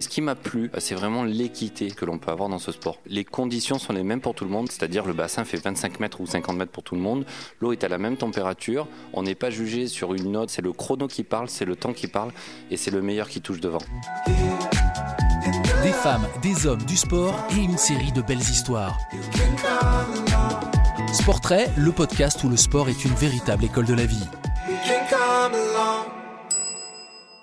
Ce qui m'a plu, c'est vraiment l'équité que l'on peut avoir dans ce sport. Les conditions sont les mêmes pour tout le monde, c'est-à-dire le bassin fait 25 mètres ou 50 mètres pour tout le monde, l'eau est à la même température, on n'est pas jugé sur une note, c'est le chrono qui parle, c'est le temps qui parle et c'est le meilleur qui touche devant. Des femmes, des hommes, du sport et une série de belles histoires. Sportrait, le podcast où le sport est une véritable école de la vie.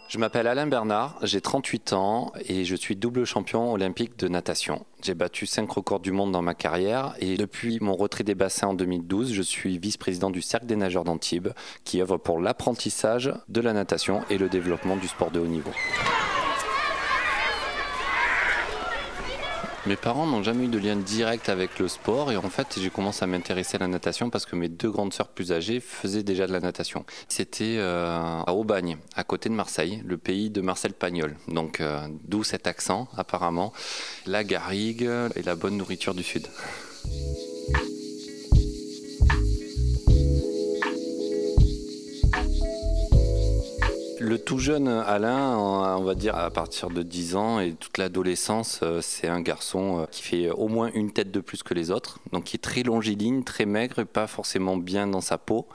Je m'appelle Alain Bernard, j'ai 38 ans et je suis double champion olympique de natation. J'ai battu 5 records du monde dans ma carrière et depuis mon retrait des bassins en 2012, je suis vice-président du Cercle des nageurs d'Antibes qui œuvre pour l'apprentissage de la natation et le développement du sport de haut niveau. Mes parents n'ont jamais eu de lien direct avec le sport et en fait j'ai commencé à m'intéresser à la natation parce que mes deux grandes sœurs plus âgées faisaient déjà de la natation. C'était euh, à Aubagne, à côté de Marseille, le pays de Marcel Pagnol. Donc euh, d'où cet accent apparemment, la garrigue et la bonne nourriture du sud. Le tout jeune Alain, on va dire à partir de 10 ans et toute l'adolescence, euh, c'est un garçon euh, qui fait au moins une tête de plus que les autres, donc qui est très longiligne, très maigre pas forcément bien dans sa peau.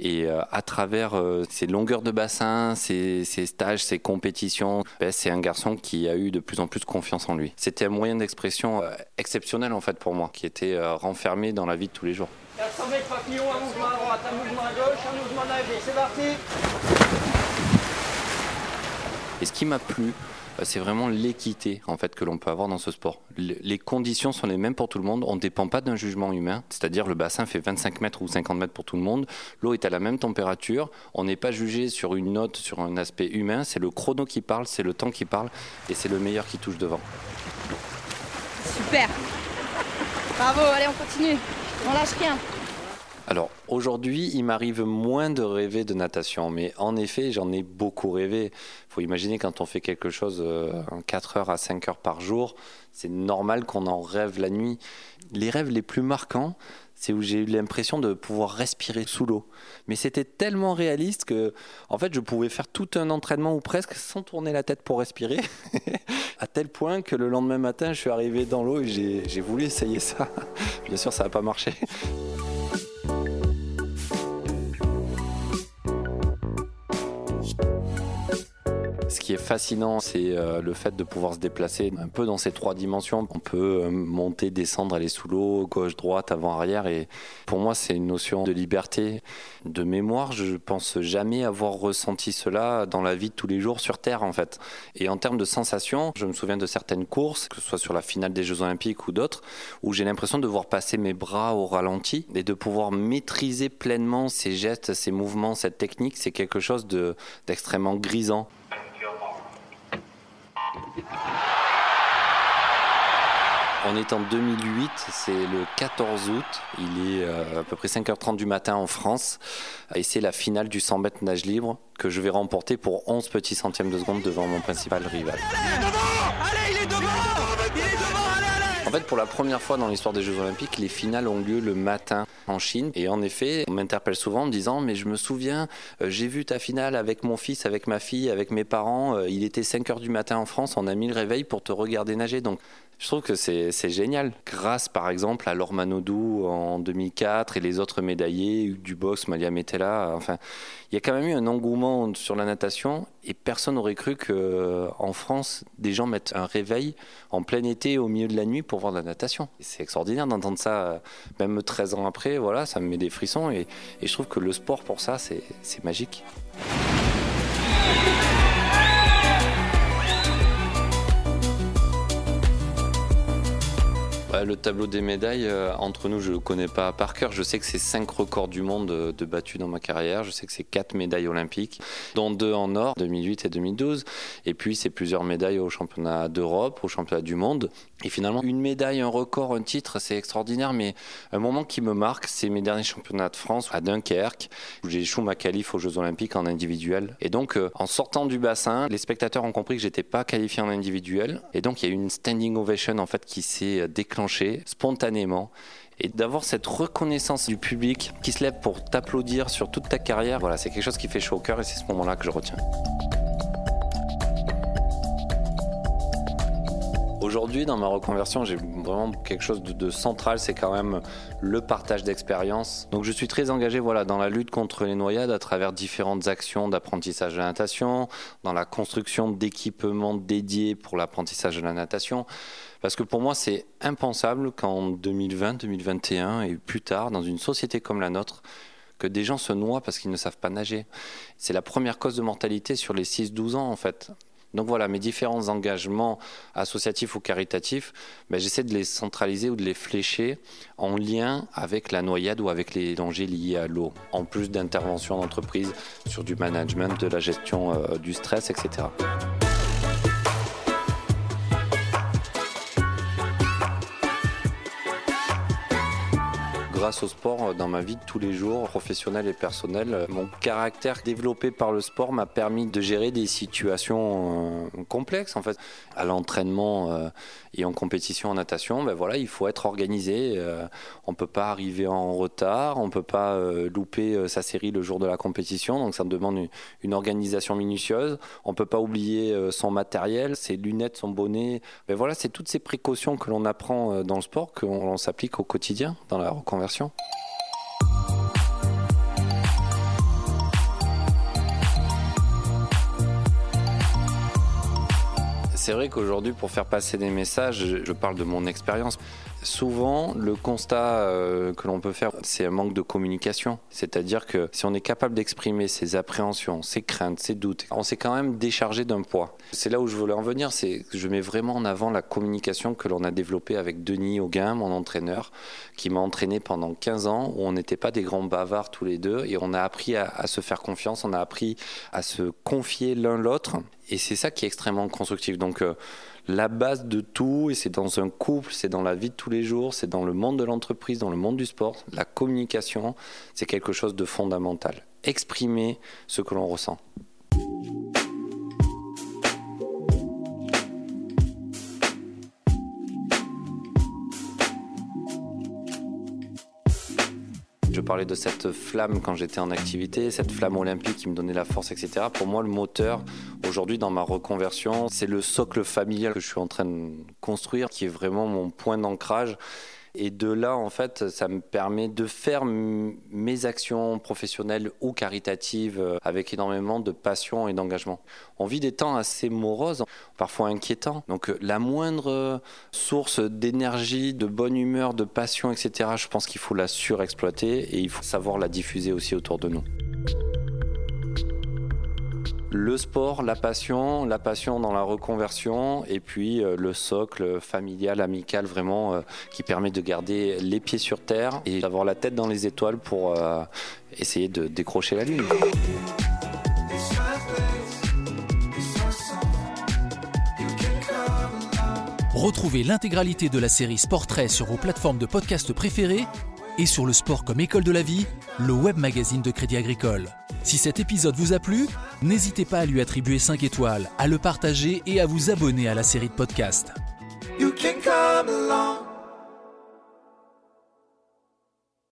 Et euh, à travers ses longueurs de bassin, ses, stages, ses compétitions, ben, c'est un garçon qui a eu de plus en plus confiance en lui. C'était un moyen d'expression exceptionnel en fait pour moi, qui était renfermé dans la vie de tous les jours. 400 mètres papillon, un mouvement à droite, un à gauche, un mouvement à c'est parti et ce qui m'a plu, euh, c'est vraiment l'équité en fait que l'on peut avoir dans ce sport. Les conditions sont les mêmes pour tout le monde. On ne dépend pas d'un jugement humain, c'est-à-dire le bassin fait 25 mètres ou 50 mètres pour tout le monde. L'eau est à la même température. On n'est pas jugé sur une note, sur un aspect humain. C'est le chrono qui parle, c'est le temps qui parle, et c'est le meilleur qui touche devant. Super. Bravo. Allez, on continue. On lâche rien. Alors aujourd'hui, il m'arrive moins de rêver de natation, mais en effet, j'en ai beaucoup rêvé. Il faut imaginer quand on fait quelque chose euh, 4 heures à 5 heures par jour, c'est normal qu'on en rêve la nuit. Les rêves les plus marquants, c'est où j'ai eu l'impression de pouvoir respirer sous l'eau. Mais c'était tellement réaliste que, en fait, je pouvais faire tout un entraînement ou presque sans tourner la tête pour respirer, à tel point que le lendemain matin, je suis arrivé dans l'eau et j'ai voulu essayer ça. Bien sûr, ça n'a pas marché. Qui est fascinant, c'est euh, le fait de pouvoir se déplacer un peu dans ces trois dimensions. On peut euh, monter, descendre, aller sous l'eau, gauche, droite, avant, arrière. Et pour moi, c'est une notion de liberté, de mémoire. Je pense jamais avoir ressenti cela dans la vie de tous les jours sur Terre, en fait. Et en termes de sensations, je me souviens de certaines courses, que ce soit sur la finale des Jeux Olympiques ou d'autres, où j'ai l'impression de voir passer mes bras au ralenti et de pouvoir maîtriser pleinement ces gestes, ces mouvements, cette technique. C'est quelque chose d'extrêmement grisant. On est en 2008, c'est le 14 août, il est euh, à peu près 5h30 du matin en France, et c'est la finale du 100 mètres nage libre que je vais remporter pour 11 petits centièmes de seconde devant mon principal rival. Allez, il est devant Il est devant fait, pour la première fois dans l'histoire des Jeux Olympiques, les finales ont lieu le matin en Chine. Et en effet, on m'interpelle souvent en me disant Mais je me souviens, euh, j'ai vu ta finale avec mon fils, avec ma fille, avec mes parents. Euh, il était 5 h du matin en France. On a mis le réveil pour te regarder nager. Donc, je trouve que c'est génial. Grâce, par exemple, à Laure Manodou en 2004 et les autres médaillés, Hugues Dubos, Malia Metella. Enfin, il y a quand même eu un engouement sur la natation et personne n'aurait cru qu'en France, des gens mettent un réveil en plein été au milieu de la nuit pour voir de la natation. C'est extraordinaire d'entendre ça, même 13 ans après, voilà, ça me met des frissons et je trouve que le sport pour ça, c'est magique. Le tableau des médailles, euh, entre nous, je ne le connais pas par cœur. Je sais que c'est 5 records du monde de, battus dans ma carrière. Je sais que c'est 4 médailles olympiques, dont 2 en or, 2008 et 2012. Et puis, c'est plusieurs médailles au championnat d'Europe, au championnat du monde. Et finalement, une médaille, un record, un titre, c'est extraordinaire. Mais un moment qui me marque, c'est mes derniers championnats de France à Dunkerque, où j'ai échoué ma qualif aux Jeux Olympiques en individuel. Et donc, euh, en sortant du bassin, les spectateurs ont compris que j'étais pas qualifié en individuel. Et donc, il y a eu une standing ovation en fait qui s'est déclenchée spontanément et d'avoir cette reconnaissance du public qui se lève pour t'applaudir sur toute ta carrière, voilà, c'est quelque chose qui fait chaud au cœur et c'est ce moment-là que je retiens. Aujourd'hui, dans ma reconversion, j'ai vraiment quelque chose de, central, c'est quand même le partage d'expérience. Donc je suis très engagé voilà, dans la lutte contre les noyades à travers différentes actions d'apprentissage de la natation, dans la construction d'équipements dédiés pour l'apprentissage de la natation. Parce que pour moi, c'est impensable qu'en 2020, 2021 et plus tard, dans une société comme la nôtre, que des gens se noient parce qu'ils ne savent pas nager. C'est la première cause de mortalité sur les 6-12 ans, en fait. Donc voilà, mes différents engagements associatifs ou caritatifs, ben, j'essaie de les centraliser ou de les flécher en lien avec la noyade ou avec les dangers liés à l'eau, en plus d'interventions d'entreprise sur du management, de la gestion euh, du stress, etc. grâce au sport euh, dans ma vie de tous les jours, professionnelle et personnelle. Euh, mon caractère développé par le sport m'a permis de gérer des situations euh, complexes en fait. À l'entraînement et en compétition en natation, ben voilà, il faut être organisé. On peut pas arriver en retard, on peut pas louper sa série le jour de la compétition, donc ça demande une, organisation minutieuse. On peut pas oublier son matériel, ses lunettes, son bonnet. Ben voilà, c'est toutes ces précautions que l'on apprend dans le sport qu'on s'applique au quotidien dans la reconversion. C'est vrai qu'aujourd'hui, pour faire passer des messages, je parle de mon expérience. Souvent, le constat euh, que l'on peut faire, c'est un manque de communication. C'est-à-dire que si on est capable d'exprimer ses appréhensions, ses craintes, ses doutes, on s'est quand même déchargé d'un poids. C'est là où je voulais en venir, c'est que je mets vraiment en avant la communication que l'on a développée avec Denis Auguin, mon entraîneur, qui m'a entraîné pendant 15 ans, où on n'était pas des grands bavards tous les deux, et on a appris à se faire confiance, on a appris à se confier l'un l'autre. Et c'est ça qui est extrêmement constructif. Donc euh, la base de tout, et c'est dans un couple, c'est dans la vie de tous les jours, c'est dans le monde de l'entreprise, dans le monde du sport, la communication, c'est quelque chose de fondamental. Exprimer ce que l'on ressent. Je parlais de cette flamme quand j'étais en activité, cette flamme olympique qui me donnait la force, etc. Pour moi, le moteur, aujourd'hui, dans ma reconversion, c'est le socle familial que je suis en train de construire, qui est vraiment mon point d'ancrage et de là, en fait, ça me permet de faire mes actions professionnelles ou caritatives euh, avec énormément de passion et d'engagement. On vit des temps assez moroses, parfois inquiétants. Donc euh, la moindre source d'énergie, de bonne humeur, de passion, etc., je pense qu'il faut la surexploiter et il faut savoir la diffuser aussi autour de nous le sport, la passion, la passion dans la reconversion et puis euh, le socle familial, amical vraiment euh, qui permet de garder les pieds sur terre et d'avoir la tête dans les étoiles pour euh, essayer de décrocher la lune. Retrouvez l'intégralité de la série Sportrait sur vos plateformes de podcast préférées et sur le sport comme école de la vie, le web magazine de Crédit Agricole. Si cet épisode vous a plu, n'hésitez pas à lui attribuer 5 étoiles, à le partager et à vous abonner à la série de podcasts.